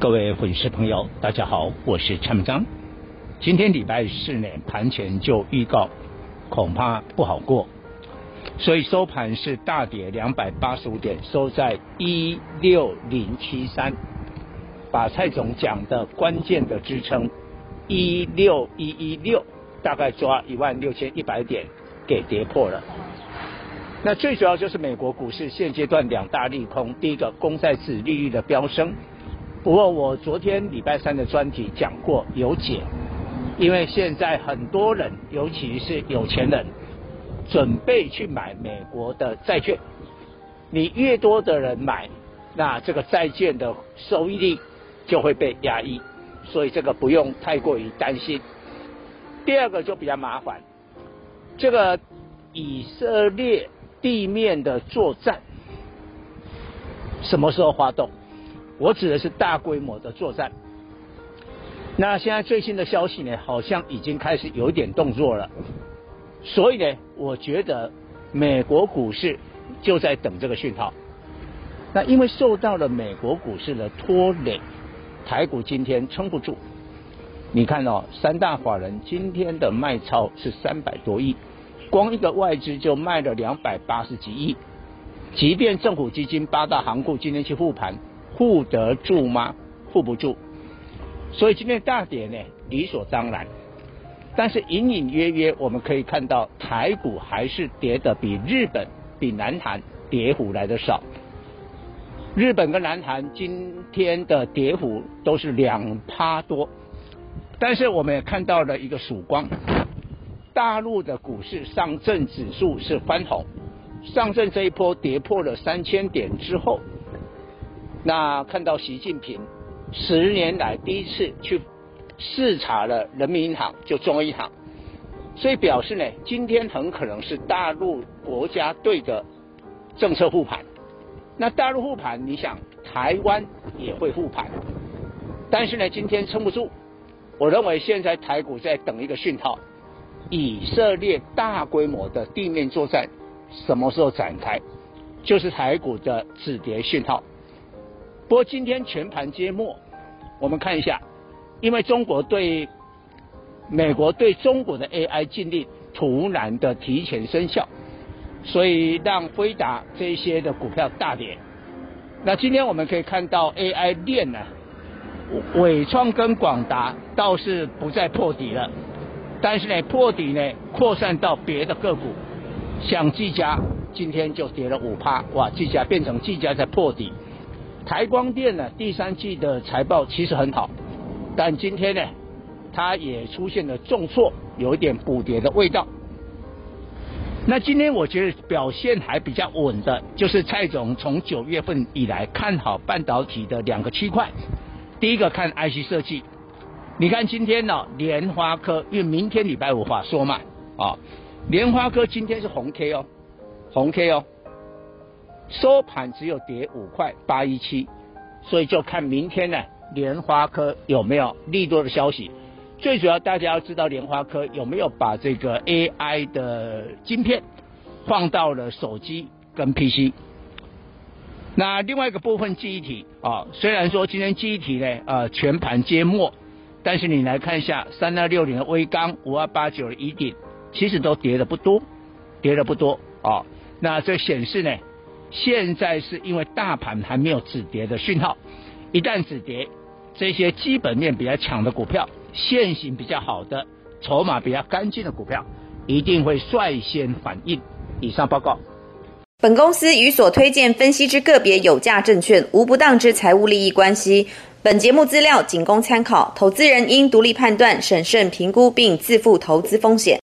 各位粉丝朋友，大家好，我是蔡明彰。今天礼拜四呢，盘前就预告，恐怕不好过，所以收盘是大跌两百八十五点，收在一六零七三，把蔡总讲的关键的支撑一六一一六，大概抓一万六千一百点给跌破了。那最主要就是美国股市现阶段两大利空，第一个公债市利率的飙升。不过我昨天礼拜三的专题讲过有解，因为现在很多人，尤其是有钱人，准备去买美国的债券。你越多的人买，那这个债券的收益率就会被压抑，所以这个不用太过于担心。第二个就比较麻烦，这个以色列地面的作战什么时候发动？我指的是大规模的作战。那现在最新的消息呢，好像已经开始有点动作了。所以呢，我觉得美国股市就在等这个讯号。那因为受到了美国股市的拖累，台股今天撑不住。你看哦，三大法人今天的卖超是三百多亿，光一个外资就卖了两百八十几亿。即便政府基金八大行库今天去复盘。护得住吗？护不住，所以今天大跌呢，理所当然。但是隐隐约约，我们可以看到台股还是跌得比日本、比南韩跌幅来得少。日本跟南韩今天的跌幅都是两趴多，但是我们也看到了一个曙光，大陆的股市上证指数是翻红，上证这一波跌破了三千点之后。那看到习近平十年来第一次去视察了人民银行，就中国银行，所以表示呢，今天很可能是大陆国家队的政策护盘。那大陆护盘，你想台湾也会护盘，但是呢，今天撑不住。我认为现在台股在等一个讯号，以色列大规模的地面作战什么时候展开，就是台股的止跌讯号。不过今天全盘皆墨，我们看一下，因为中国对美国对中国的 AI 禁令突然的提前生效，所以让辉达这些的股票大跌。那今天我们可以看到 AI 链呢，伟创跟广达倒是不再破底了，但是呢破底呢扩散到别的个股，像技嘉今天就跌了五趴，哇，技嘉变成技嘉在破底。台光电呢，第三季的财报其实很好，但今天呢，它也出现了重挫，有一点补跌的味道。那今天我觉得表现还比较稳的，就是蔡总从九月份以来看好半导体的两个区块。第一个看 IC 设计，你看今天呢，联发科，因为明天礼拜五话说嘛，啊，联发科今天是红 K 哦，红 K 哦。收盘只有跌五块八一七，所以就看明天呢，联发科有没有利多的消息。最主要大家要知道联发科有没有把这个 AI 的晶片放到了手机跟 PC。那另外一个部分记忆体啊，虽然说今天记忆体呢呃全盘皆墨，但是你来看一下三二六零的威刚五二八九的宜鼎，其实都跌的不多，跌的不多啊。那这显示呢。现在是因为大盘还没有止跌的讯号，一旦止跌，这些基本面比较强的股票，线型比较好的，筹码比较干净的股票，一定会率先反应。以上报告。本公司与所推荐分析之个别有价证券无不当之财务利益关系。本节目资料仅供参考，投资人应独立判断、审慎评估并自负投资风险。